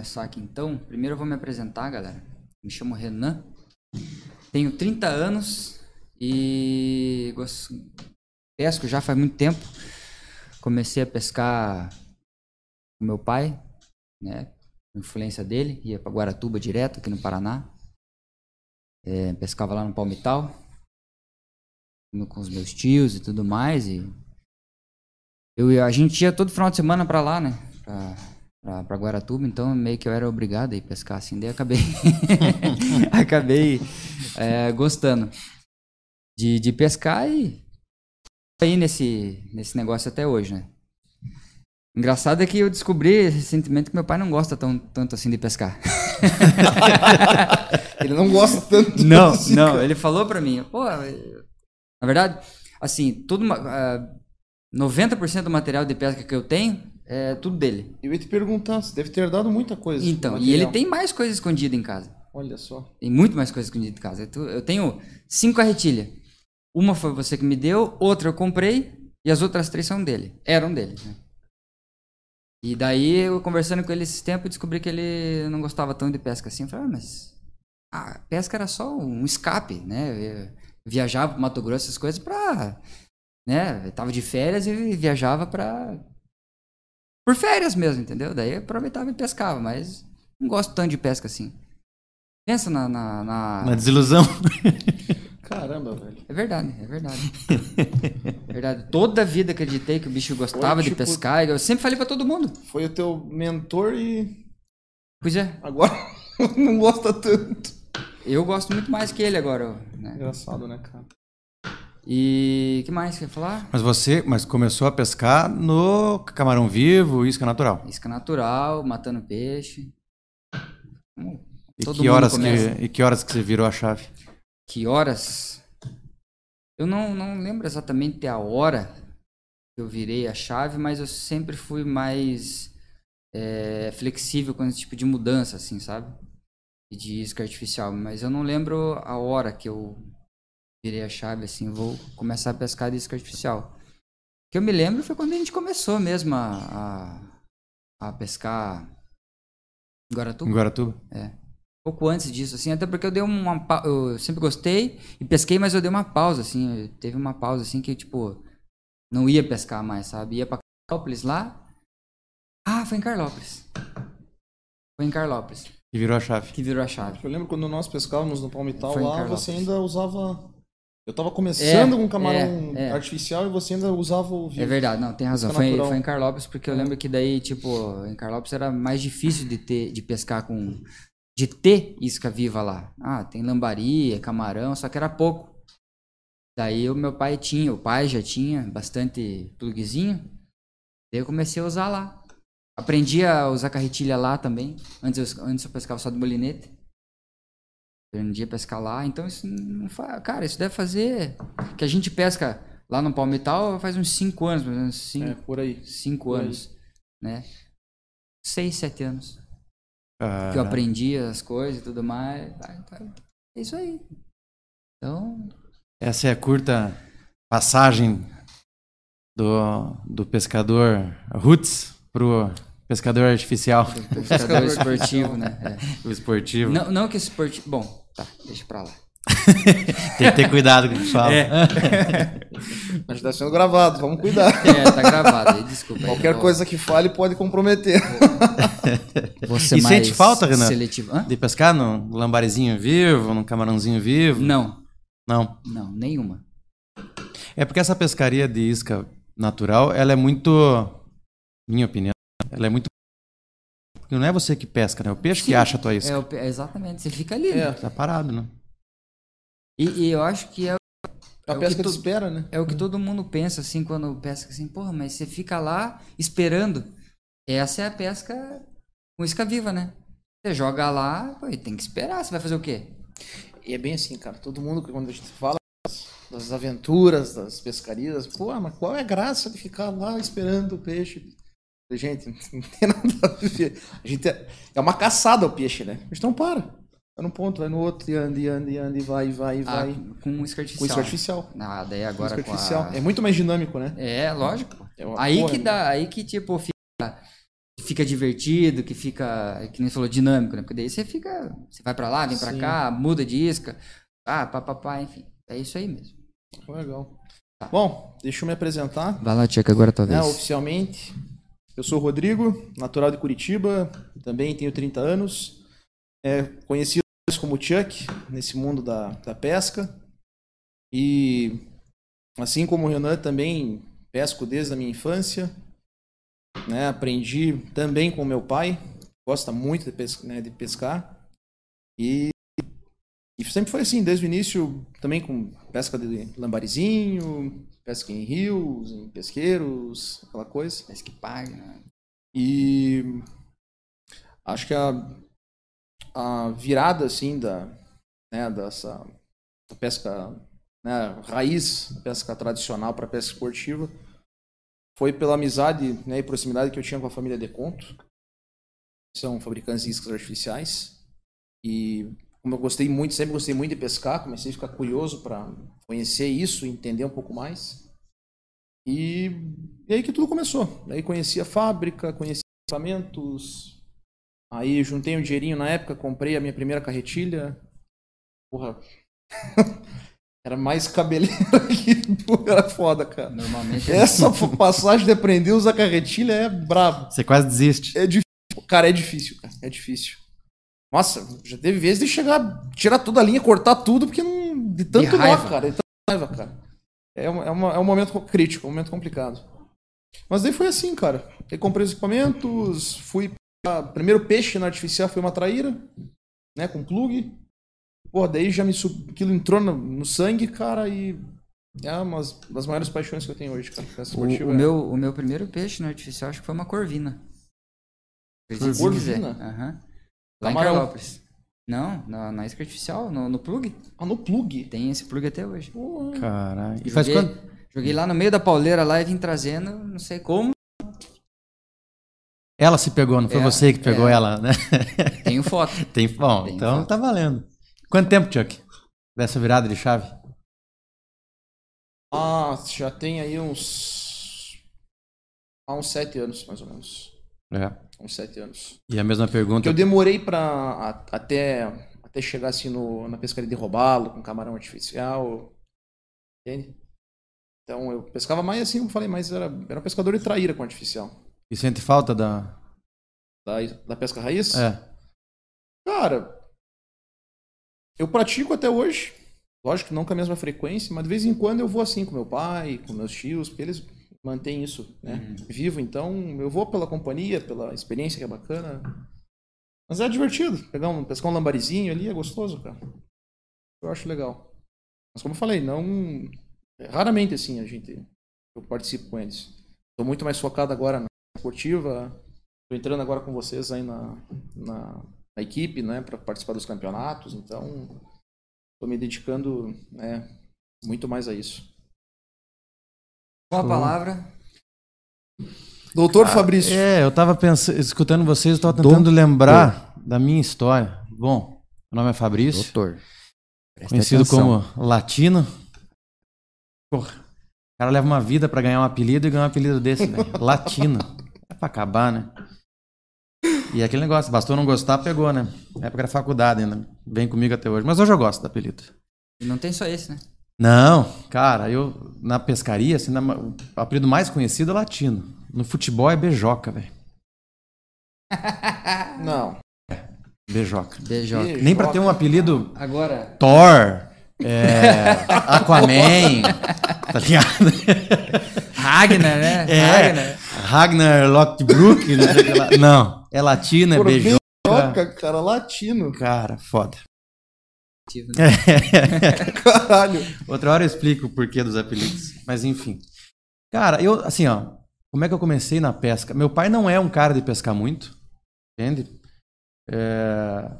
começar aqui então. Primeiro eu vou me apresentar, galera. Me chamo Renan. Tenho 30 anos e pesco já faz muito tempo. Comecei a pescar com meu pai, né? Influência dele, ia para Guaratuba direto aqui no Paraná. É, pescava lá no Palmital com os meus tios e tudo mais. E eu, a gente ia todo final de semana pra lá, né? Pra, pra, pra Guaratuba, então meio que eu era obrigado a ir pescar assim. Daí acabei, acabei é, gostando de, de pescar e aí nesse, nesse negócio até hoje, né? Engraçado é que eu descobri recentemente que meu pai não gosta tão, tanto assim de pescar. ele não gosta tanto. Não, assim, não. Cara. Ele falou pra mim, pô, na verdade, assim, tudo, uh, ah, 90% do material de pesca que eu tenho é tudo dele. Eu ia te perguntar, você deve ter dado muita coisa. Então, e ele tem mais coisa escondida em casa. Olha só. Tem muito mais coisa escondida em casa. Eu tenho cinco arretilhas. Uma foi você que me deu, outra eu comprei e as outras três são dele. Eram dele. Né? E daí, eu conversando com ele esses tempos, descobri que ele não gostava tão de pesca assim. Eu falei, ah, mas a pesca era só um escape, né? Eu viajava pro Mato Grosso, essas coisas, pra. Né? Eu tava de férias e viajava pra. Por férias mesmo, entendeu? Daí eu aproveitava e pescava, mas não gosto tanto de pesca assim. Pensa na. Na, na... na desilusão. Caramba, velho. É verdade, é verdade. é verdade. Toda a vida acreditei que o bicho gostava Foi, tipo, de pescar. Eu sempre falei para todo mundo. Foi o teu mentor e. Pois é. Agora não gosta tanto. Eu gosto muito mais que ele agora. Né? Engraçado, né, cara? E que mais quer falar? Mas você, mas começou a pescar no camarão vivo, isca natural? Isca natural, matando peixe. e que horas que e que horas que você virou a chave? Que horas? Eu não, não lembro exatamente a hora que eu virei a chave, mas eu sempre fui mais é, flexível com esse tipo de mudança, assim, sabe? de isca artificial, mas eu não lembro a hora que eu virei a chave, assim, vou começar a pescar de isca artificial. O que eu me lembro foi quando a gente começou mesmo a, a, a pescar em Guaratuba. Em Guaratuba? É. Pouco antes disso, assim, até porque eu dei uma eu sempre gostei e pesquei, mas eu dei uma pausa, assim, teve uma pausa, assim, que, tipo, não ia pescar mais, sabe? Ia pra Carlópolis lá. Ah, foi em Carlópolis. Foi em Carlópolis. Que virou a chave. Que virou a chave. Eu lembro quando nós pescávamos no Palmital lá, você ainda usava. Eu tava começando é, com camarão é, é. artificial e você ainda usava o vivo. É verdade, não, tem razão. Foi, foi, em Carlópolis, porque eu é. lembro que daí, tipo, em Carlópolis era mais difícil de ter, de pescar com. de ter isca viva lá. Ah, tem lambari, camarão, só que era pouco. Daí o meu pai tinha, o pai já tinha bastante plugzinho. Daí eu comecei a usar lá. Aprendi a usar carretilha lá também. Antes eu, antes eu pescava só de molinete. Aprendi a pescar lá. Então isso não faz. Cara, isso deve fazer. Que a gente pesca lá no Palmital faz uns 5 anos, mais ou menos. Cinco, é, por aí. 5 anos. Aí. Né? 6, 7 anos. Que eu aprendi as coisas e tudo mais. É isso aí. Então. Essa é a curta passagem do, do pescador Roots pro Pescador artificial. Pescador esportivo, né? É. O esportivo. Não, não que esportivo. Bom, tá, deixa pra lá. Tem que ter cuidado com o que fala. É. Mas tá sendo gravado, vamos cuidar. É, tá gravado, aí, desculpa. Qualquer aí, coisa que fale pode comprometer. Você e sente falta, Renan? Seletivo. Hã? De pescar no lambarizinho vivo, no camarãozinho vivo? Não. Não? Não, nenhuma. É porque essa pescaria de isca natural, ela é muito, minha opinião, ela é muito. Não é você que pesca, né? É o peixe Sim, que acha a tua isca. É, o... exatamente, você fica ali. É, tá parado, né? E, e eu acho que é. A é pesca to... espera, né? É o que todo mundo pensa, assim, quando pesca assim, porra, mas você fica lá esperando. Essa é a pesca com isca viva, né? Você joga lá, pô, tem que esperar, você vai fazer o quê? E é bem assim, cara. Todo mundo, quando a gente fala das aventuras, das pescarias, pô, mas qual é a graça de ficar lá esperando o peixe? Gente, não tem nada a ver. A gente é, é uma caçada o peixe, né? Então para. Vai num ponto, vai no outro, e anda, e anda, e anda, e vai, e vai, e ah, vai. Com isca artificial. Com isca artificial. Ah, daí agora com, artificial. A... É muito mais dinâmico, né? É, lógico. É aí porra, que dá, aí que tipo fica fica divertido, que fica, que nem falou, dinâmico, né? Porque daí você fica, você vai pra lá, vem pra Sim. cá, muda de isca, ah, papapá, enfim. É isso aí mesmo. Legal. Bom, deixa eu me apresentar. Vai lá, Tcheca, agora talvez. né, oficialmente. Eu sou o Rodrigo, natural de Curitiba, também tenho 30 anos. É, conhecido como Chuck nesse mundo da, da pesca. E assim como o Renan também pesco desde a minha infância. Né, aprendi também com meu pai, gosta muito de, pes- né, de pescar. E, e sempre foi assim, desde o início, também com pesca de lambarizinho, pesca em rios, em pesqueiros, aquela coisa. Parece que paga? E acho que a, a virada assim da né, dessa da pesca né, raiz, pesca tradicional para pesca esportiva foi pela amizade né, e proximidade que eu tinha com a família de Conto. São fabricantes de iscas artificiais. E como eu gostei muito, sempre gostei muito de pescar, comecei a ficar curioso para conhecer isso, entender um pouco mais. E, e aí que tudo começou. Aí conheci a fábrica, conheci equipamentos. Aí juntei um dinheirinho na época, comprei a minha primeira carretilha. Porra. Era mais cabeleira que porra, era foda, cara. Normalmente é Essa passagem de aprender a usar carretilha é brabo. Você quase desiste. É difícil. Cara, é difícil, cara. É difícil. Nossa, já teve vezes de chegar, tirar toda a linha, cortar tudo, porque não. De tanto nó, raiva. cara. De tanta raiva, cara. É, uma- é, uma- é um momento crítico, um momento complicado. Mas daí foi assim, cara. Aí comprei os equipamentos, fui. Pra... Primeiro peixe na artificial foi uma traíra, né? Com plug. Pô, daí já me sub... aquilo entrou no, no sangue, cara, e. É uma das maiores paixões que eu tenho hoje, cara. O, o é- meu, o meu primeiro peixe no artificial acho que foi uma corvina. Corvina? Aham. Lá em. Carlópolis. Não, na, na isca artificial, no, no plug. Ah, no plug. Tem esse plug até hoje. Caralho. E faz Joguei- quanto? Joguei lá no meio da pauleira lá e vim trazendo, não sei como. Ela se pegou, não foi É, você que pegou é. ela, né? Tenho foto. Tem, bom, Tem então foto. tá valendo. Quanto tempo, Chuck? Dessa virada de chave? Ah, já tem aí uns. Há uns sete anos, mais ou menos. É. Uns sete anos. E a mesma Que pergunta. eu demorei pra. a- até, até chegar assim no, na pescaria de robalo, com camarão artificial. Entende? Então eu pescava mais assim, como falei, mas era, era um pescador de traíra com artificial. E sente falta da. Da, da pesca raiz? É. Cara, eu pratico até hoje. Lógico que não com a mesma frequência, mas de vez em quando eu vou assim com meu pai, com meus tios, porque eles mantêm isso, né? Vivo, então eu vou pela companhia, pela experiência que é bacana. Mas é divertido. Pegar um, pescar um lambarizinho ali é gostoso, cara. Eu acho legal. Mas como eu falei, não. Raramente assim a gente. Eu participo com eles. Tô muito mais focado agora na esportiva. Tô entrando agora com vocês aí na, na, na equipe, né, para participar dos campeonatos. Então, tô me dedicando, né, muito mais a isso. Com a palavra, Doutor Fabrício. É, eu tava pensando, escutando vocês, eu tava tentando lembrar da minha história. Bom, meu nome é Fabrício, doutor. preste conhecido atenção. como Latino. Porra, o cara leva uma vida pra ganhar um apelido e ganhar um apelido desse, velho. Latino. É pra acabar, né? E aquele negócio, bastou não gostar, pegou, né? Na época era faculdade ainda. Vem comigo até hoje. Mas hoje eu gosto do apelido. E não tem só esse, né? Não, cara, eu na pescaria, assim, na- o apelido mais conhecido é latino. No futebol é beijoca, velho. Não. Beijoca. Beijoca. Nem pra ter um apelido Agora, Thor, é, Aquaman, tá ligado? Ragnar, né? É, Ragnar. Ragnar Lockbrook, lá. Não, é latino, é beijoca. Toca, cara, latino. né? Cara, foda. Caralho. Outra hora eu explico o porquê dos apelidos. Mas enfim. Cara, eu, assim, ó. Como é que eu comecei na pesca? Meu pai não é um cara de pescar muito. Entende? É,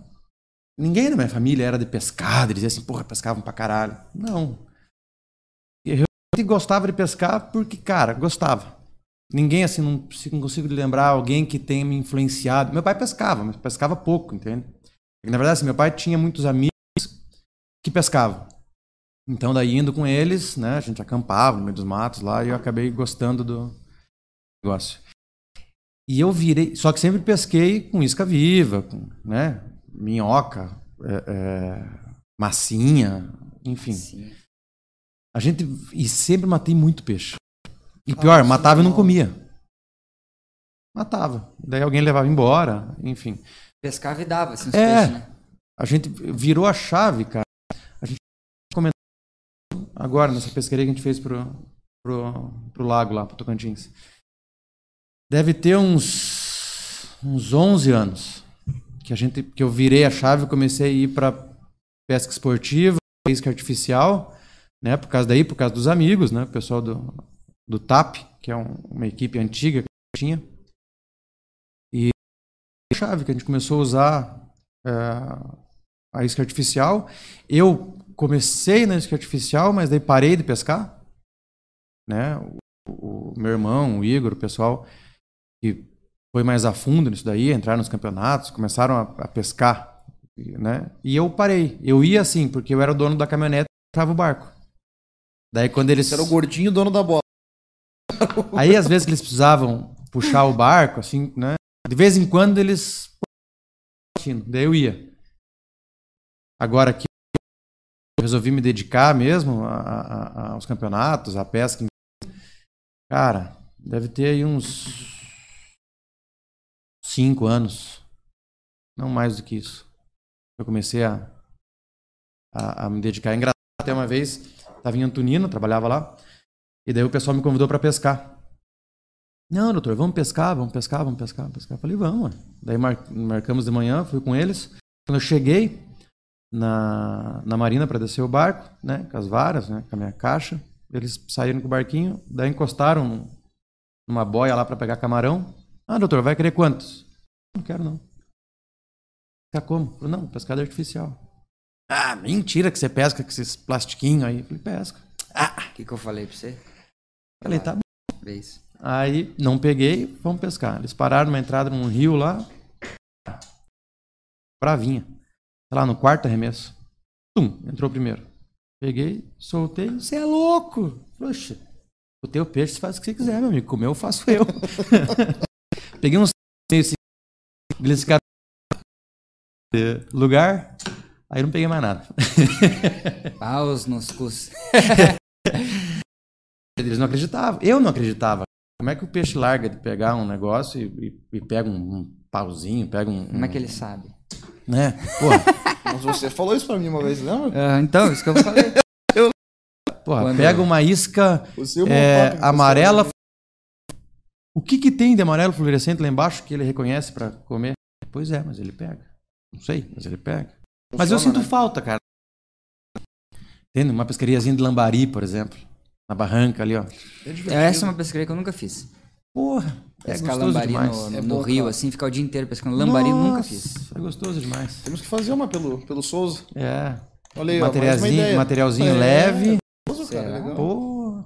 Ninguém na minha família era de pescar, de dizer assim, porra, pescavam pra caralho. Não. Eu gostava de pescar porque, cara, gostava. Ninguém, assim, não, não consigo lembrar alguém que tenha me influenciado. Meu pai pescava, mas pescava pouco, entende? Porque, na verdade, assim, meu pai tinha muitos amigos que pescavam. Então, daí indo com eles, né, a gente acampava no meio dos matos lá e eu acabei gostando do negócio. E eu virei, só que sempre pesquei com isca viva, com, né, minhoca, é, é, massinha, enfim. Sim. A gente e sempre matei muito peixe. E pior, matava e não comia. Matava. Daí alguém levava embora, enfim. Pescava e dava, assim, os É. peixes, né? A gente virou a chave, cara. Agora nessa pescaria que a gente fez pro, pro, pro lago lá, pro Tocantins. Deve ter uns uns 11 anos que a gente que eu virei a chave e comecei a ir para pesca esportiva, pesca artificial, né, por causa daí, por causa dos amigos, né, o pessoal do do TAP, que é um- uma equipe antiga que tinha. E a chave que a gente começou a usar é, a isca artificial. Eu comecei na isca artificial, mas daí parei de pescar. Né? O, o meu irmão, o Igor, o pessoal que foi mais a fundo nisso daí, entraram nos campeonatos, começaram a, a pescar. Né? E eu parei. Eu ia assim, porque eu era o dono da caminhonete e puxava o barco. Daí quando eles. Esse era o gordinho dono da bola. Aí, às vezes, que eles precisavam puxar o barco, assim, né? De vez em quando eles. Daí eu ia. Agora eu resolvi me dedicar mesmo a- a- a- aos campeonatos, à pesca. Cara, deve ter aí uns. Cinco anos. Não mais do que isso. Eu comecei a, a, a me dedicar. Engraçado, até uma vez, estava em Antonina, trabalhava lá. E daí o pessoal me convidou para pescar. Não, doutor, vamos pescar, vamos pescar, vamos pescar, pescar. Eu falei, vamos. Daí mar- marcamos de manhã, fui com eles. Quando eu cheguei na, na marina para descer o barco, né, com as varas, né, com a minha caixa, eles saíram com o barquinho, daí encostaram num- numa boia lá para pegar camarão. Ah, doutor, vai querer quantos? Não quero não. Pescar como? Eu falei, não, pescada artificial. Ah, mentira que você pesca com esses plastiquinhos aí. Eu falei, pesca. O que, que eu falei pra você? Falei, tá bom. Vez. Aí não peguei, vamos pescar. Eles pararam numa entrada num rio lá. Bravinha. Sei lá, no quarto arremesso. Tum, entrou primeiro. Peguei, soltei. Você é louco! Poxa, o teu peixe você faz o que você quiser, meu amigo. Comer eu faço eu. Peguei uns assim, eles ficaram lugar, aí não peguei mais nada. Paus nos cus. Eles não acreditavam. Eu não acreditava. Como é que o peixe larga de pegar um negócio e, e- e pega um, um pauzinho, pega um. Como é que ele sabe? Né? Porra, Mas você falou isso pra mim uma vez, lembra? Ah, então, isso que eu falei. porra Quando- pega uma isca é, você amarela. O que, que tem de amarelo fluorescente lá embaixo que ele reconhece pra comer? Pois é, mas ele pega. Não sei, mas ele pega. Mas eu Funciona, sinto né? falta, cara. Entende? Uma pescariazinha de lambari, por exemplo. Na barranca ali, ó. É. Essa é uma pescaria que eu nunca fiz. Porra, é Pescar gostoso lambari demais. no, É no bom, rio, cara. assim, ficar o dia inteiro pescando lambari, nunca Nossa, fiz. É gostoso demais. Temos que fazer uma pelo, pelo Souza. É. Olha aí, Materialzinho, materialzinho É, leve. Souza, cara, Será? legal. Pô.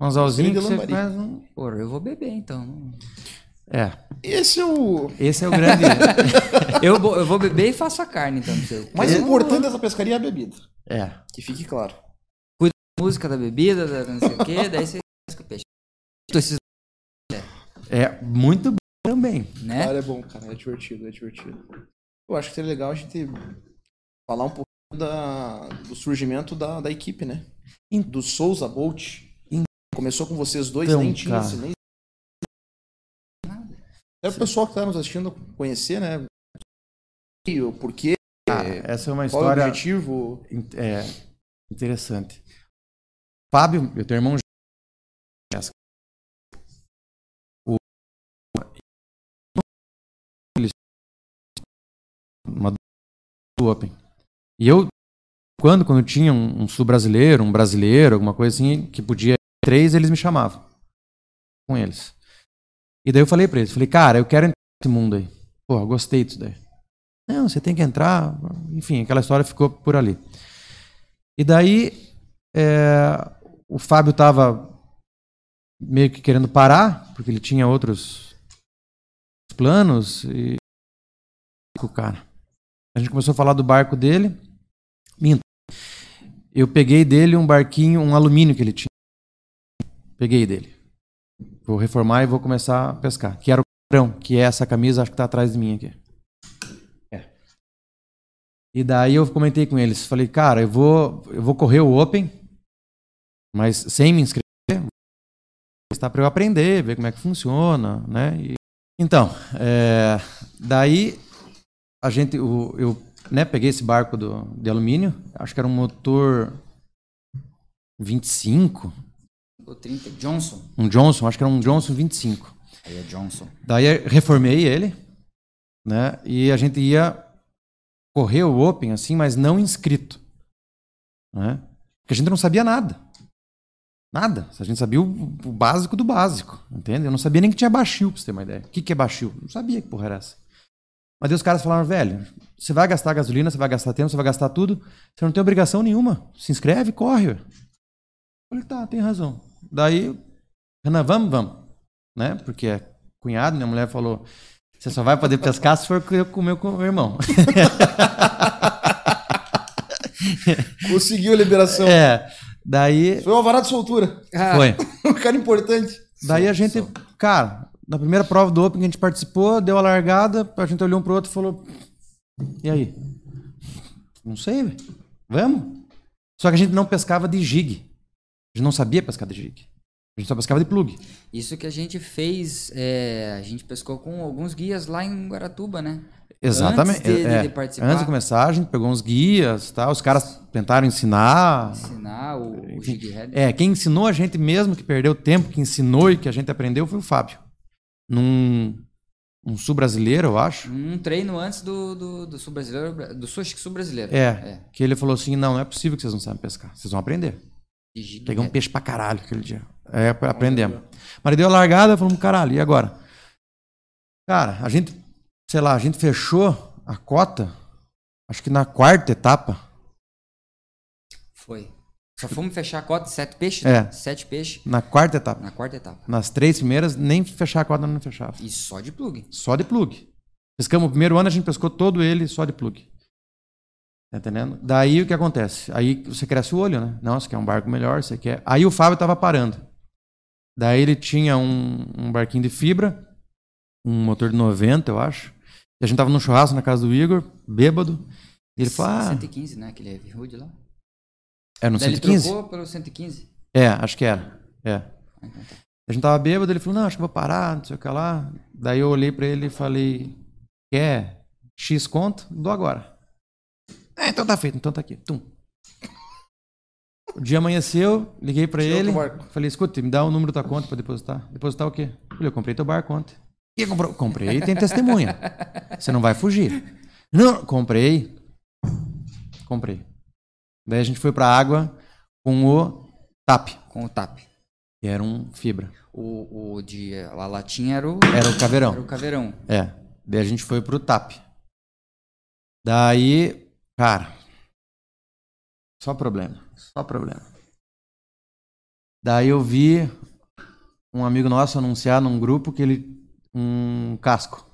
Um anzalzinho que você faz um... Porra, eu vou beber então. É, Esse é o esse é o grande... Eu vou, eu vou beber e faço a carne então. você. mais importante dessa pescaria é a bebida. é. Que fique claro. Música da bebida, da não sei o quê, daí você pesca o peixe. Esses, É muito bom também. né? Cara, é bom, cara. É divertido, é divertido. Eu acho que seria legal a gente falar um pouco da, do surgimento da, da equipe, né? Do Souza Bolt. Começou com vocês dois, Então, nem tinha cara. nem... É o pessoal que tá nos assistindo conhecer, né? O porquê, Cara, essa é uma qual é o história objetivo. é, interessante. Fábio, eu tenho irmão uma do Open. E eu quando quando tinha um, um sul brasileiro, um brasileiro, alguma coisa assim que podia ir três, eles me chamavam com eles. E daí eu falei pra eles, falei, cara, eu quero entrar nesse mundo aí. Pô, gostei disso daí. Não, você tem que entrar. Enfim, aquela história ficou por ali. E daí é, o Fábio estava meio que querendo parar, porque ele tinha outros planos. E cara. A gente começou a falar do barco dele. Minto. Eu peguei dele um barquinho, um alumínio que ele tinha. Peguei dele. Vou reformar e vou começar a pescar. Que era o que é essa camisa, acho que tá atrás de mim aqui. É. E daí eu comentei com eles, falei, cara, eu vou, eu vou correr o Open, mas sem me inscrever, está para eu aprender, ver como é que funciona, né? E, então, é, daí a gente, o, eu né, peguei esse barco do, de alumínio, acho que era um motor 25. O 30, Johnson. Um Johnson, acho que era um Johnson 25. Aí é Johnson. Daí reformei ele, né? E a gente ia correr o Open assim, mas não inscrito, né? Porque a gente não sabia nada. Nada. A gente sabia o, o básico do básico, entende? Eu não sabia nem que tinha baixio, pra você ter uma ideia. O que, que é baixio? Não sabia que porra era essa. Mas daí os caras falaram, velho, você vai gastar gasolina, você vai gastar tempo, você vai gastar tudo, você não tem obrigação nenhuma. Se inscreve, corre. Eu falei, tá, tem razão. Daí, Renan, vamos, vamos. Né? Porque é cunhado, minha mulher falou, você só vai poder pescar se for comer com o meu irmão. Conseguiu a liberação. É. Daí. Foi o alvará de soltura. Foi. um cara importante. Daí a gente, cara, na primeira prova do Open que a gente participou, deu a largada, a gente olhou um pro outro e falou: E aí? Não sei, velho. Vamos? Só que a gente não pescava de jig. A gente não sabia pescar de jig. A gente só pescava de plug. Isso que a gente fez, é, a gente pescou com alguns guias lá em Guaratuba, né? Exatamente. Antes de, é, de participar. Antes de começar, a gente pegou uns guias, tá? Os caras tentaram ensinar. Ensinar o, o jig head. É, quem ensinou a gente mesmo, que perdeu tempo, que ensinou e que a gente aprendeu foi o Fábio. Num um sul brasileiro, eu acho. Um treino antes do, do, do sul brasileiro, do sul, acho que sul brasileiro. É, é, que ele falou assim, não, não é possível que vocês não sabem pescar, vocês vão aprender. Peguei um peixe pra caralho aquele dia. É, aprendemos. Mas deu a largada, falamos, caralho, e agora? Cara, a gente, sei lá, a gente fechou a cota, acho que na quarta etapa. Foi. Só fomos fechar a cota, sete peixes? É. Né? Sete peixes. Na quarta etapa. Na quarta etapa. Nas três primeiras, nem fechar a cota não fechava. E só de plug. Só de plug. Pescamos o primeiro ano, a gente pescou todo ele só de plug. Tá entendendo? Daí o que acontece? Aí você cresce o olho, né? Não, você quer um barco melhor, você quer. Aí o Fábio tava parando. Daí ele tinha um, um barquinho de fibra, um motor de 90, eu acho. E a gente tava num churrasco na casa do Igor, bêbado. E ele falou: ah, 115, né? Aquele Heavy Hood lá. É no Daí 115? Ele trocou pelo 115. É, acho que era. É. A gente tava bêbado, ele falou: não, acho que vou parar, não sei o que lá. Daí eu olhei pra ele e falei: quer X conto? Dou agora. É, então tá feito, então tá aqui. Tum. O dia amanheceu, liguei pra Tirou ele. Falei, escuta, me dá o número da conta pra depositar. Depositar o quê? Falei, eu comprei teu barco ontem. E comprou? Comprei, tem testemunha. Você não vai fugir. Não, comprei. Comprei. Daí a gente foi pra água com o TAP, Com o TAP. que era um fibra. O, o de a latinha era o, Era o caveirão. era o caveirão. É. Daí a gente foi pro TAP. Daí, cara, só problema, só problema. Daí eu vi um amigo nosso anunciar num grupo que ele um casco,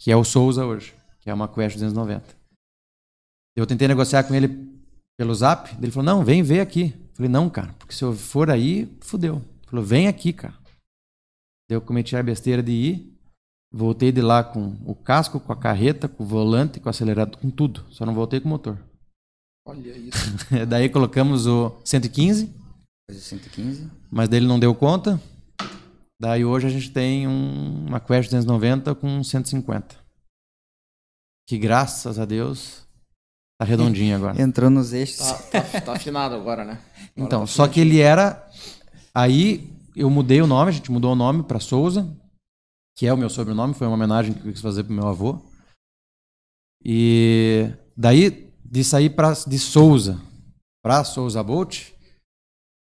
que é o Souza hoje, que é uma Quest 290. Eu tentei negociar com ele pelo Zap, ele falou: "Não, vem ver aqui". Eu falei: "Não, cara, porque se eu for aí, fudeu". Ele falou: "Vem aqui, cara". Eu cometi a besteira de ir, Voltei de lá com o casco, com a carreta, com o volante, com o acelerador, com tudo. Só não voltei com o motor. Olha isso. Daí colocamos o 115, Coisa 115. mas dele não deu conta. Daí hoje a gente tem um, uma Quest 290 com 150. Que graças a Deus tá redondinho agora. Entrou nos eixos. Tá, tá, tá afinado agora, né? Agora Então, tá só que ele era. Aí eu mudei o nome, a gente mudou o nome para Souza, que é o meu sobrenome, foi uma homenagem que eu quis fazer pro meu avô. E daí, de sair pra, de Souza para Souza Bolt,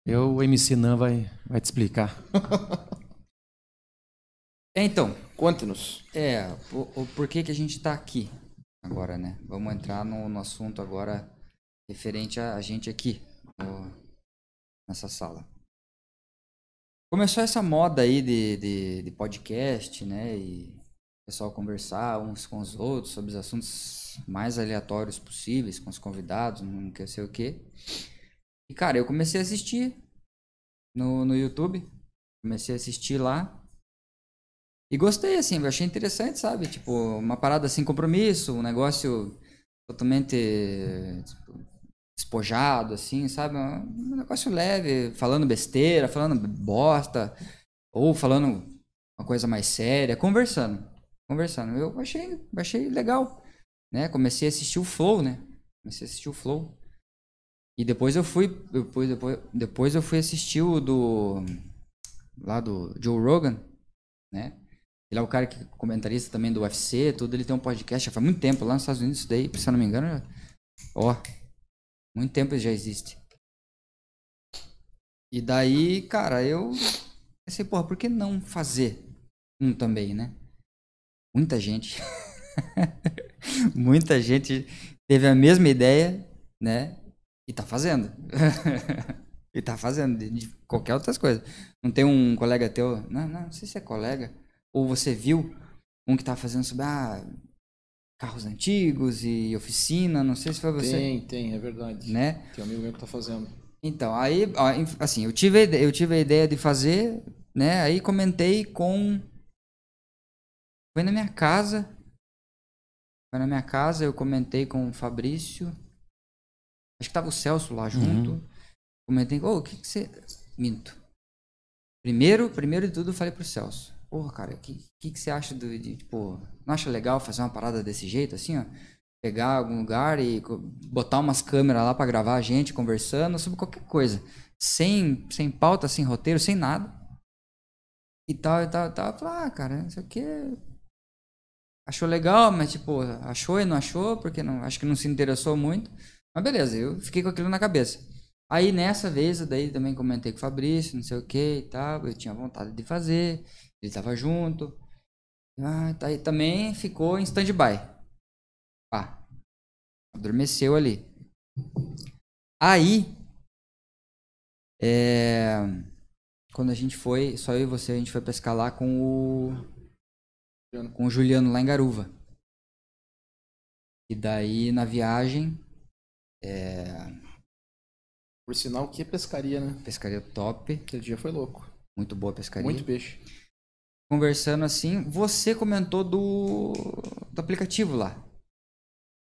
eu, o MC Nan vai, vai te explicar. É, então, Conte-nos. é, o, o porquê que a gente tá aqui agora, né? Vamos entrar no, no assunto agora referente a, a gente aqui, no- nessa sala. Começou essa moda aí de, de, de podcast, né? E o pessoal conversar uns com os outros sobre os assuntos mais aleatórios possíveis, com os convidados, não quer sei o quê. E, cara, eu comecei a assistir no, no YouTube. Comecei a assistir lá. E gostei, assim, eu achei interessante, sabe? Tipo, uma parada sem compromisso, um negócio totalmente tipo, despojado, assim, sabe? Um negócio leve, falando besteira, falando bosta, ou falando uma coisa mais séria, conversando. Conversando. Eu achei, achei legal, né? Comecei a assistir o Flow, né? Comecei a assistir o Flow. E depois eu fui, depois, depois, depois eu fui assistir o do lá do Joe Rogan, né? Ele é o cara que é comentarista também do UFC, tudo. Ele tem um podcast já faz muito tempo lá nos Estados Unidos, daí, se eu não me engano, ó, muito tempo ele já existe. E daí, cara, eu pensei, porra, por que não fazer um também, né? Muita gente, muita gente teve a mesma ideia, né? E tá fazendo. e tá fazendo de, de qualquer outras coisas. Não tem um colega teu, não, não, não sei se é colega, ou você viu um que tá fazendo sobre ah, carros antigos e oficina, não sei se foi você. Tem, tem, é verdade. Né? Tem um amigo meu que tá fazendo. Então, aí, assim, eu tive, eu tive a ideia de fazer, né? Aí comentei com. Foi na minha casa. Foi na minha casa, eu comentei com o Fabrício. Acho que tava o Celso lá junto. Comentei, ô, o que que você. Minto. Primeiro, primeiro de tudo, eu falei pro Celso. Porra, cara, o que, que, que você acha do, de, tipo, não acha legal fazer uma parada desse jeito, assim, ó? Pegar algum lugar e botar umas câmeras lá pra gravar a gente conversando sobre qualquer coisa. Sem, sem pauta, sem roteiro, sem nada. E tal, e tal, e tal. Falei, ah, cara, aqui é- achou legal, mas tipo, achou e não achou, porque não, acho que não se interessou muito. Mas beleza, eu fiquei com aquilo na cabeça. Aí nessa vez, eu daí também comentei com o Fabrício, não sei o que e tal. Eu tinha vontade de fazer, ele tava junto. Ah, tá, aí também ficou em stand-by. Pá, adormeceu ali. Aí, é, quando a gente foi, só eu e você, a gente foi pescar lá com o com o Juliano lá em Garuva. E daí na viagem, Por sinal, que pescaria, né? pescaria top, Aquele dia foi louco. muito boa pescaria. Muito peixe. Conversando assim, você comentou do, do aplicativo lá.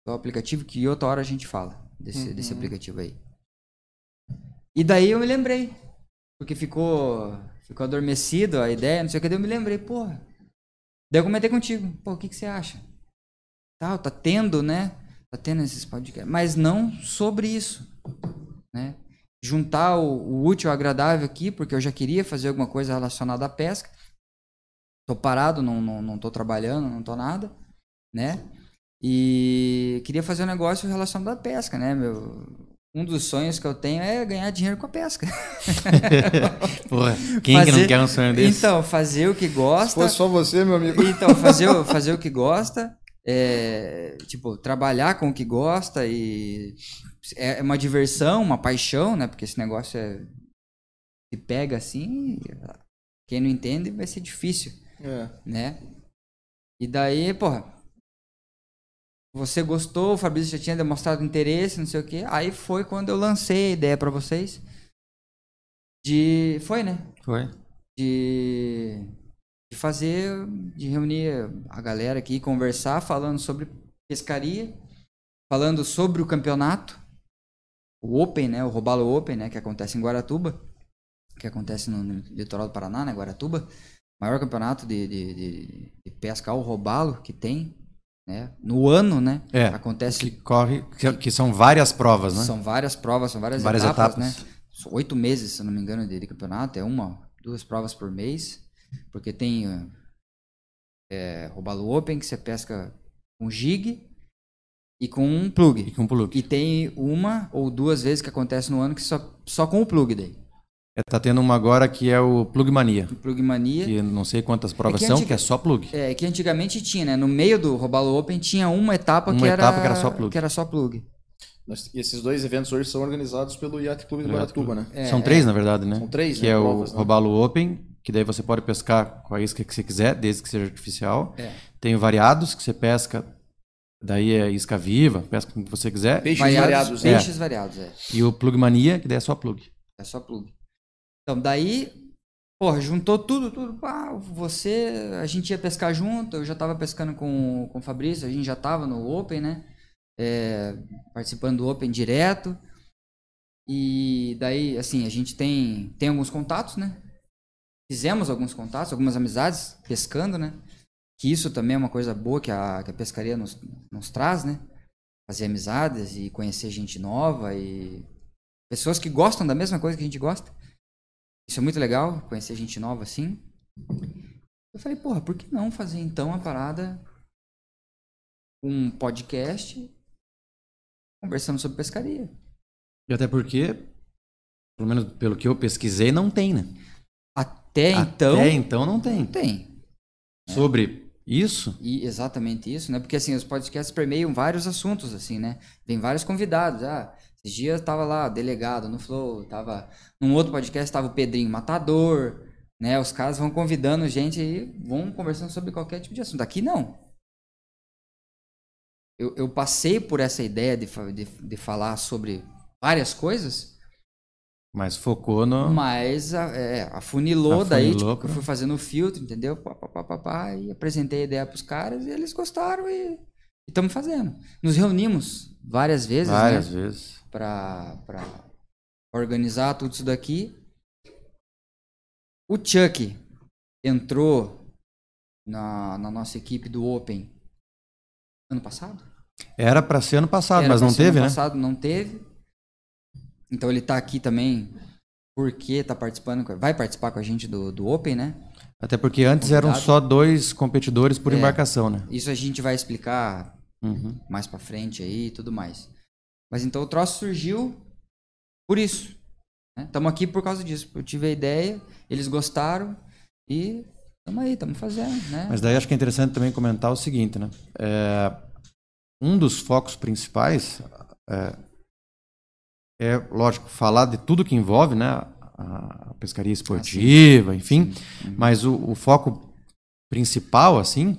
Do aplicativo que outra hora a gente fala desse, desse Uhum. aplicativo aí. E daí eu me lembrei. Porque ficou, ficou adormecido a ideia, não sei o que, daí eu me lembrei, porra. Daí eu comentei contigo, pô, o que, que você acha? Tal, tá tendo, né? Tá tendo esses podcasts, mas não sobre isso, né? Juntar o, o útil ao agradável aqui, porque eu já queria fazer alguma coisa relacionada à pesca. Tô parado, não, não, não tô trabalhando, não tô nada, né? E queria fazer um negócio relacionado à pesca, né? Meu, um dos sonhos que eu tenho é ganhar dinheiro com a pesca. Porra, quem que não Fazer- quer um sonho desse? Então, fazer o que gosta. fosse só você, meu amigo. Então, fazer, o- fazer o que gosta, é, tipo, trabalhar com o que gosta e é uma diversão, uma paixão, né? Porque esse negócio é se pega assim, quem não entende vai ser difícil, É. né? E daí, porra, você gostou, o Fabrício já tinha demonstrado interesse, não sei o quê. Aí foi quando eu lancei a ideia pra vocês de foi, né? Foi. de, de fazer, de reunir a galera aqui, conversar, falando sobre pescaria, falando sobre o campeonato, o Open, né, o Robalo Open, né, que acontece em Guaratuba, que acontece no, no litoral do Paraná, né, Guaratuba, maior campeonato de, de, de, de pesca ao robalo que tem, né, no ano, né, É, acontece, Que corre, que, que são várias provas, né? são várias provas, são várias, Várias etapas, etapas. né, São oito meses, se não me engano, de, de campeonato. É uma, duas provas por mês. Porque tem é, Robalo Open, que você pesca com jig e com um E plug. com plug. E tem uma ou duas vezes que acontece no ano que só, só com o plug daí. É, tá tendo uma agora que é o Plug Mania. O plug mania. Que não sei quantas provas que são, antiga- que é só plug. É, que antigamente tinha, né? No meio do Robalo Open tinha uma etapa, Uma que, era, etapa que era só plug. que era só plug. Nós- e esses dois eventos hoje são organizados pelo Yacht Clube do Yacht Guaratuba, né? É, são três, na verdade, né? São três, Que né, é o provas, né? Robalo Open, que daí você pode pescar com a isca que você quiser, desde que seja artificial. É. Tem o Variados, que você pesca, daí é isca viva, pesca com o que você quiser. Peixes Variados, variados, né? Peixes variados, é. E o Plug Mania, que daí é só plug. É só plug. Então, daí, Porra, juntou tudo, tudo. Pá, você, a gente ia pescar junto, eu já tava pescando com, com o Fabrício, a gente já tava no Open, né? É, participando do Open direto. E daí, assim, a gente tem, tem alguns contatos, né? Fizemos alguns contatos, algumas amizades, pescando, né? Que isso também é uma coisa boa que a, que a pescaria nos, nos traz, né? Fazer amizades e conhecer gente nova e pessoas que gostam da mesma coisa que a gente gosta. Isso é muito legal, conhecer gente nova assim. Eu falei, porra, por que não fazer então a parada um podcast conversando sobre pescaria? E até porque, pelo menos pelo que eu pesquisei, não tem, né? Até então, Até então não tem. não tem. Sobre isso, E exatamente isso, né? Porque assim, os podcasts permeiam vários assuntos, assim, né? Vem vários convidados. Ah, esses dias tava lá, delegado no Flow, tava. Num outro podcast tava o Pedrinho Matador, né? Os caras vão convidando gente e vão conversando sobre qualquer tipo de assunto. Aqui não. Eu, eu passei por essa ideia de, de, de falar sobre várias coisas, mas focou no. mas a- é, afunilou, daí, Afunilou tipo, pra- eu fui fazendo o filtro, entendeu? Pá, pá, pá, pá, pá, e apresentei a ideia pros caras e eles gostaram e estamos fazendo. Nos reunimos várias vezes, várias né? vezes. Pra organizar tudo isso daqui. O Chuck entrou na, na nossa equipe do Open ano passado? Era pra ser ano passado, Era mas não teve, ano né? passado não teve. Então ele tá aqui também porque tá participando, vai participar com a gente do, do Open, né? Até porque antes eram só dois competidores por É. embarcação, né? Isso a gente vai explicar Uhum. mais pra frente aí e tudo mais. Mas então o troço surgiu por isso. Estamos aqui por causa disso. Eu tive a ideia, eles gostaram e estamos aí, estamos fazendo, né? Mas daí acho que é interessante também comentar o seguinte, né? É, um dos focos principais é, é, lógico, falar de tudo que envolve, né? A, a pescaria esportiva, enfim. Mas o, o foco principal, assim,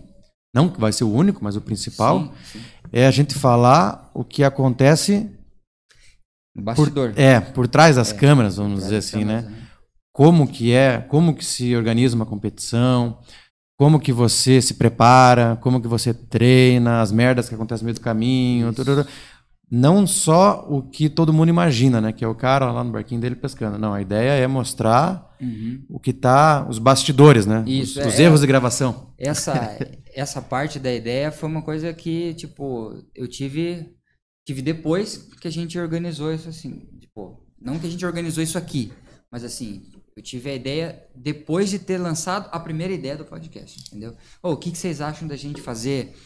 não que vai ser o único, mas o principal, Sim, sim. É a gente falar o que acontece No por, bastidor. é, por trás das É, câmeras, vamos dizer assim, né? câmeras, como que é, como que se organiza uma competição, como que você se prepara, como que você treina, as merdas que acontecem no meio do caminho, tururu. não só o que todo mundo imagina, né, que é o cara lá no barquinho dele pescando. Não, a ideia é mostrar Uhum. o que tá, os bastidores, né, Isso, os, é- os erros de gravação. Essa, essa parte da ideia foi uma coisa que, tipo, eu tive, tive depois que a gente organizou isso assim. Tipo, não que a gente organizou isso aqui, mas assim, eu tive a ideia depois de ter lançado a primeira ideia do podcast, entendeu? Ô, o que, que vocês acham da gente fazer,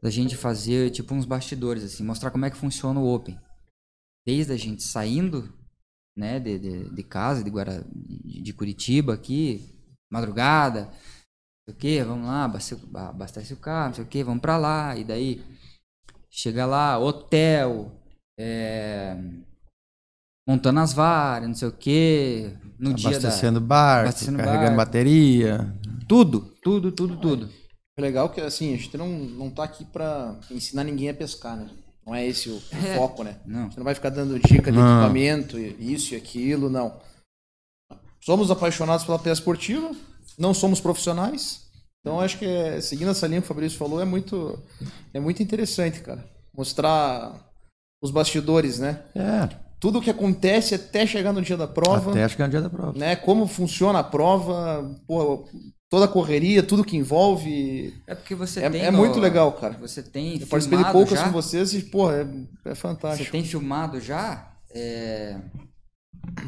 da gente fazer, tipo, uns bastidores, assim, mostrar como é que funciona o Open. Desde a gente saindo, né, de, de, de casa, de, Guara, de Curitiba aqui, madrugada, sei o que, vamos lá, abaste- abastece o carro, não sei o que, vamos pra lá, e daí chega lá, hotel, é, montando as varas, não sei o que, no dia da... Abastecendo barco, carregando barco. bateria. Tudo, tudo, tudo, tudo. É legal que assim, a gente não, não tá aqui pra ensinar ninguém a pescar, né? Não é esse o, o É. foco, né? Não, Você não vai ficar dando dica de Não. equipamento, isso e aquilo, não. Somos apaixonados pela pesca esportiva, não somos profissionais. Então acho que é, seguindo essa linha que o Fabrício falou, é muito, é muito interessante, cara. Mostrar os bastidores, né? É, Tudo o que acontece até chegar no dia da prova, até acho que é o dia da prova. né? Como funciona a prova, pô, toda a correria, tudo que envolve. é porque você É, tem... é no- muito legal, cara. Você tem Eu participei de poucas já? com vocês e, pô, é, é Você fantástico. tem filmado já é,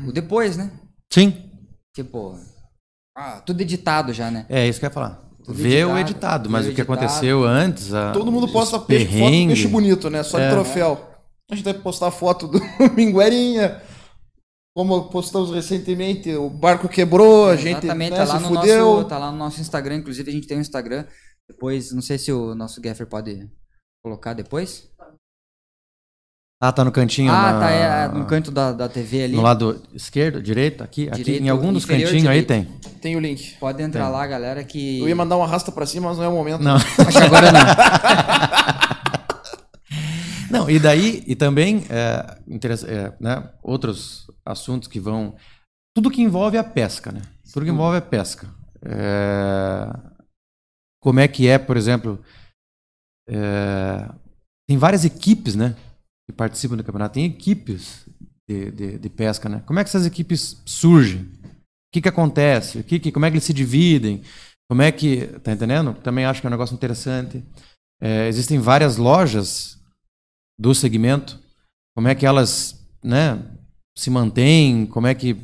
o depois, né? Sim, Tipo, ah, tudo editado já, né? é isso que eu ia falar. Tudo Ver o editado, mas o que editado. aconteceu antes. a- Todo mundo os posta peixe, foto do peixe bonito, né? Só de É. troféu. A gente deve postar foto do Minguerinha. Como postamos recentemente, o barco quebrou, a gente Exatamente, né, tá, lá se no fudeu. nosso, tá lá no nosso Instagram. Inclusive, a gente tem um Instagram. Depois, não sei se o nosso Gaffer pode colocar depois. Ah, tá no cantinho. ah, na- tá é, no canto da, da TV ali. No lado esquerdo, direito, aqui, aqui Direito, em algum dos cantinhos aí tem. Tem o link. Pode entrar Tem. lá, galera, que. Eu ia mandar uma rasta pra cima, mas não é o momento. Não. Acho que agora não. Não, e daí, e também, é, interessa- é, né, outros assuntos que vão. tudo que envolve a pesca, né? Tudo que envolve a pesca. É, como é que é, por exemplo, é, tem várias equipes, né? Que participam do campeonato. Tem equipes de, de, de pesca, né? Como é que essas equipes surgem? O que, que acontece? O que, que, como é que eles se dividem? Como é que. Tá entendendo? Também acho que é um negócio interessante. É, existem várias lojas do segmento. Como é que elas né, se mantêm? Como é que.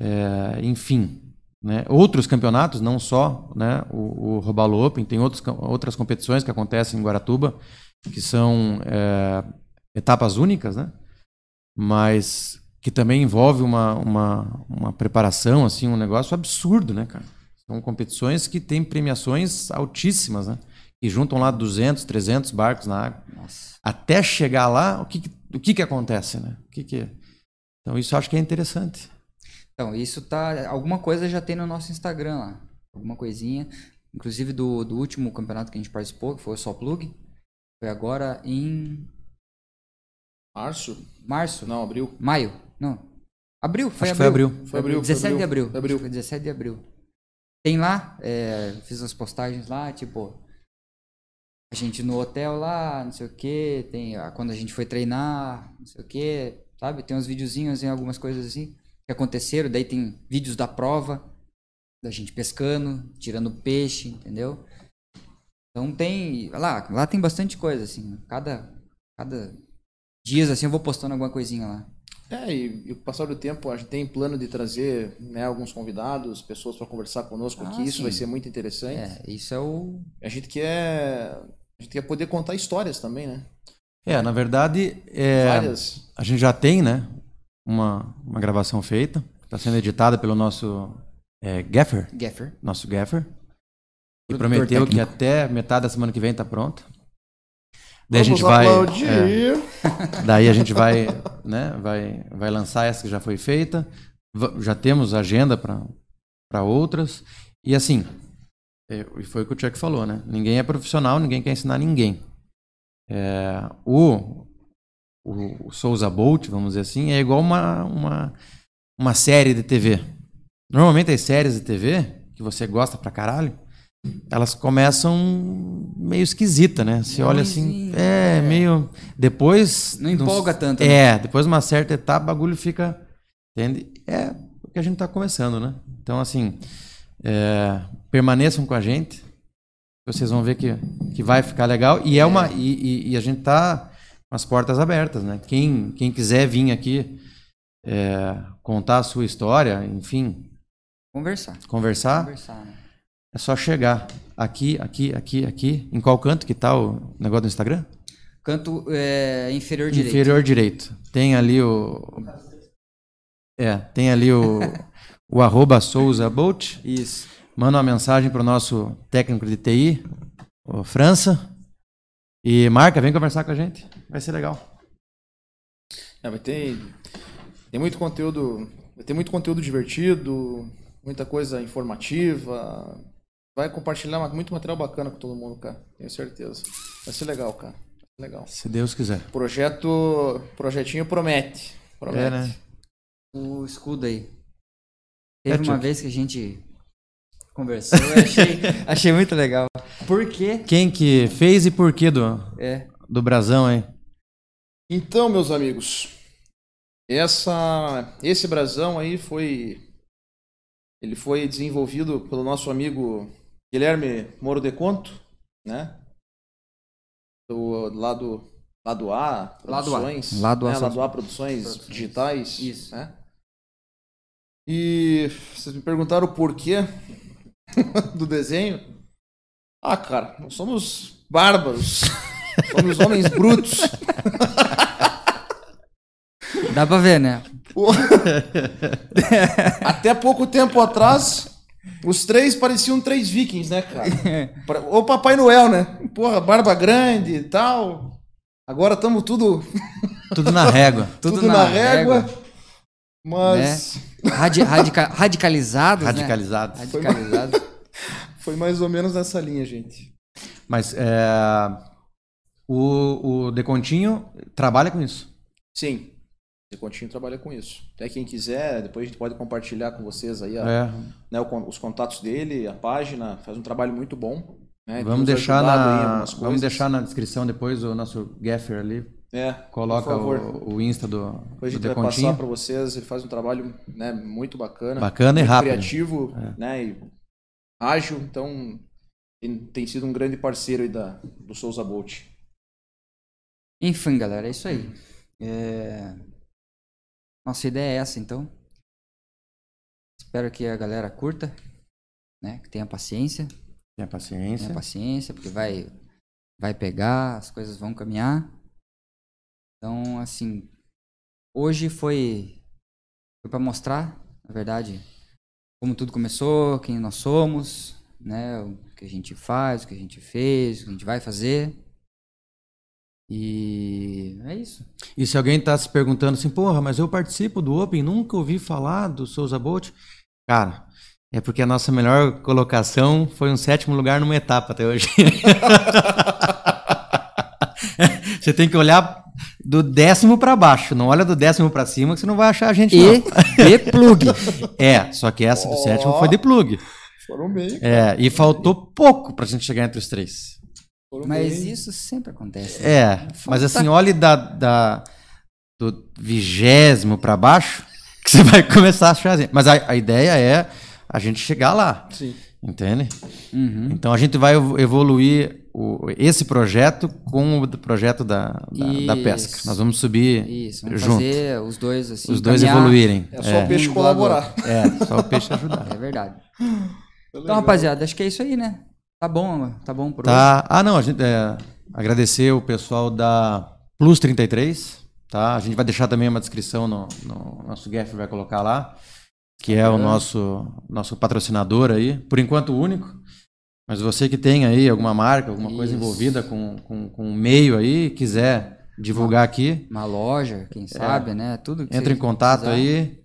É, enfim. Né? Outros campeonatos, não só né, o, o Robalo Open, tem outros, outras competições que acontecem em Guaratuba, que são é, etapas únicas, né? mas que também envolve uma, uma, uma preparação, assim, um negócio absurdo, né, cara? São competições que têm premiações altíssimas, né? E juntam lá 200, 300 barcos na água. Nossa. Até chegar lá, o que, que- o que, que acontece, né? O que que... Então, isso eu acho que é interessante. Então, isso tá. Alguma coisa já tem no nosso Instagram lá. Alguma coisinha. Inclusive do, do último campeonato que a gente participou, que foi o Só Plug. Foi agora em Março? março. Não, abril. Maio. Não. Abril, foi acho que foi abril. abril. Foi abril, foi 17 de abril. abril. Foi abril. Acho que foi 17 de abril. Tem lá, é, fiz as postagens lá, tipo. A gente no hotel lá, não sei o que, tem quando a gente foi treinar, não sei o que, sabe? Tem uns videozinhos em algumas coisas assim que aconteceram, daí tem vídeos da prova, da gente pescando, tirando peixe, entendeu? Então tem, lá, lá tem bastante coisa assim, cada cada dias assim eu vou postando alguma coisinha lá. É, e, e o passar do tempo, a gente tem plano de trazer né, alguns convidados, pessoas para conversar conosco Ah, aqui. Isso sim. vai ser muito interessante. É, isso é o A gente quer. A gente quer poder contar histórias também, né? É, na verdade, é, Várias. a gente já tem, né? Uma, uma gravação feita. Está sendo editada pelo nosso é, Gaffer, Gaffer. nosso Gaffer. E prometeu que técnico. até metade da semana que vem tá pronta. Daí a Vamos gente vai. aplaudir. é, daí a gente vai, né? Vai, vai lançar essa que já foi feita. Já temos agenda para outras. E assim, é, e foi o que o Chuck falou, né? Ninguém é profissional, ninguém quer ensinar ninguém. É, o, o, o Souza Bolt, vamos dizer assim, é igual uma, uma, uma série de TV. Normalmente as séries de TV, que você gosta pra caralho, elas começam meio esquisita, né? Você olha assim, é, é. meio. Depois. Não empolga tanto, né? É, depois de uma certa etapa, o bagulho fica. Entende? É o que a gente tá começando, né? Então, assim, é, permaneçam com a gente. Vocês vão ver que, que vai ficar legal. E é uma. E, e- e a gente tá com as portas abertas, né? Quem, quem quiser vir aqui é, contar a sua história, enfim, Conversar. conversar. Conversar, né? É só chegar aqui, aqui, aqui, aqui. Em qual canto que tá o negócio do Instagram? Canto é, inferior direito. Inferior direito. Tem ali o. É, tem ali o, o arroba Souza Bolt. Isso. Manda uma mensagem pro nosso técnico de TI, o França. E marca, vem conversar com a gente. Vai ser legal. É, vai ter. Tem muito conteúdo. Vai ter muito conteúdo divertido, muita coisa informativa. Vai compartilhar muito material bacana com todo mundo, cara. Tenho certeza. Vai ser legal, cara. Legal. Se Deus quiser. Projeto. Projetinho promete. Promete. É, né? O escudo aí. É, Teve uma Chuck. vez que a gente conversou, eu achei, achei muito legal. Por quê? Quem que fez e por que do, É, do brasão aí? Então, meus amigos, essa, esse brasão aí foi, ele foi desenvolvido pelo nosso amigo Guilherme Moro de Conto, né? Do lado lado A Lado A. Produções, Lado A né? lado A Produções, Produções. Digitais, Isso. né? E vocês me perguntaram o porquê do desenho? Ah, cara, nós somos bárbaros. Somos homens brutos. dá pra ver, né? Até pouco tempo atrás, os três pareciam três vikings, né, cara? Pra- Ou Papai Noel, né? Porra, barba grande e tal. Agora estamos tudo, Tudo na régua. tudo, Tudo na, na régua. régua. Mas Radi radica radicalizados, Radicalizados. né? Radicalizados. foi mais ou menos nessa linha, gente. Mas é, o, o Decontinho trabalha com isso. Sim. O Decontinho trabalha com isso. Até quem quiser, depois a gente pode compartilhar com vocês aí a- É, né, os contatos dele, a página, faz um trabalho muito bom. né, vamos deixar na vamos deixar na descrição depois o nosso Gaffer ali. É, Coloca o, o Insta do, Depois a gente vai passar para vocês. Ele faz um trabalho né, muito bacana. Bacana e rápido. É. criativo, né? E ágil. Então, tem, tem sido um grande parceiro aí da, do Souza Bolt. Enfim, galera, é isso aí. É, Nossa ideia é essa, então. Espero que a galera curta, né? Que tenha paciência. Tenha paciência. Tenha paciência, porque vai, vai pegar, as coisas vão caminhar. Então, assim, hoje foi, foi para mostrar, na verdade, como tudo começou, quem nós somos, né? O que a gente faz, o que a gente fez, o que a gente vai fazer. E é isso. E se alguém tá se perguntando assim, porra, mas eu participo do Open, nunca ouvi falar do Souza Bolt. Cara, é porque a nossa melhor colocação foi um sétimo lugar numa etapa até hoje. você tem que olhar do décimo para baixo, não olha do décimo para cima que você não vai achar a gente E não. de plug. É, só que essa do sétimo foi de plug. Foram bem. É, e faltou pouco pra gente chegar entre os três. Mas isso sempre acontece. né? É, mas assim, olhe da, da- do vigésimo pra baixo, que você vai começar a achar. assim. Mas a, a ideia é a gente chegar lá, Sim. entende? Uhum. Então a gente vai evo- evoluir o- esse projeto com o projeto da, da, da pesca. Nós vamos subir Isso, vamos junto. fazer os dois assim. os dois caminhar. evoluírem. É só o peixe colaborar. É, só o peixe ajudar. É verdade. Tá Então, rapaziada, acho que é isso aí, né? Tá bom, tá bom por hoje. Tá. Ah, não, a gente é, agradecer o pessoal da Plus 33, tá? A gente vai deixar também uma descrição no, no nosso Gaff vai colocar lá, que é o nosso nosso patrocinador aí, por enquanto o único. Mas você que tem aí alguma marca, alguma coisa Isso. envolvida com, com, com o meio aí, quiser divulgar aqui, Uma loja, quem sabe, né? Tudo que É. entra em contato precisar. aí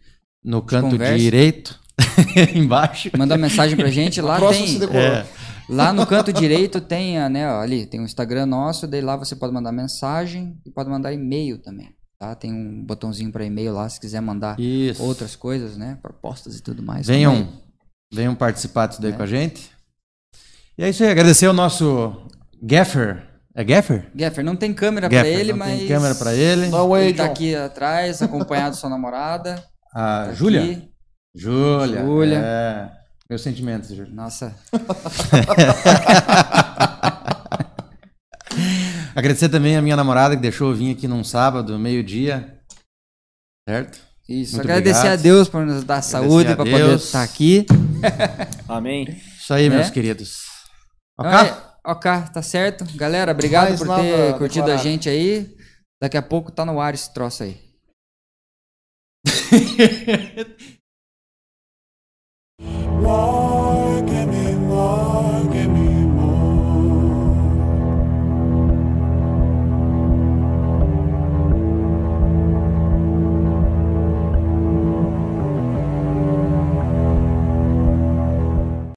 no canto direito, embaixo. Manda uma mensagem pra gente. Lá Próximo se tem. decorou. É. Lá no canto direito tem, a, né, ó, ali, tem o Instagram nosso, daí lá você pode mandar mensagem e pode mandar e-mail também, tá? Tem um botãozinho para e-mail lá, se quiser mandar Isso. outras coisas, né? Propostas e tudo mais. Venham, também. venham participar disso daí É. com a gente. E é isso aí, agradecer ao nosso Gaffer. É Gaffer? Gaffer, não tem câmera pra Gaffer, ele, não mas. tem câmera pra ele. Um aí, Ele tá aqui atrás, acompanhado sua namorada. A Tá Júlia? Júlia. Júlia. É. Meus sentimentos, Júlia. Nossa, Agradecer também a minha namorada que deixou eu vir aqui num sábado, meio-dia. Certo? isso. Muito Agradecer obrigado. a Deus por nos dar saúde, a pra poder Deus. estar aqui. Amém. Isso aí, Né? meus queridos. Ok? Então é, ok, tá certo. Galera, obrigado Mais por ter curtido a gente aí. Daqui a pouco tá no ar esse troço aí. wall.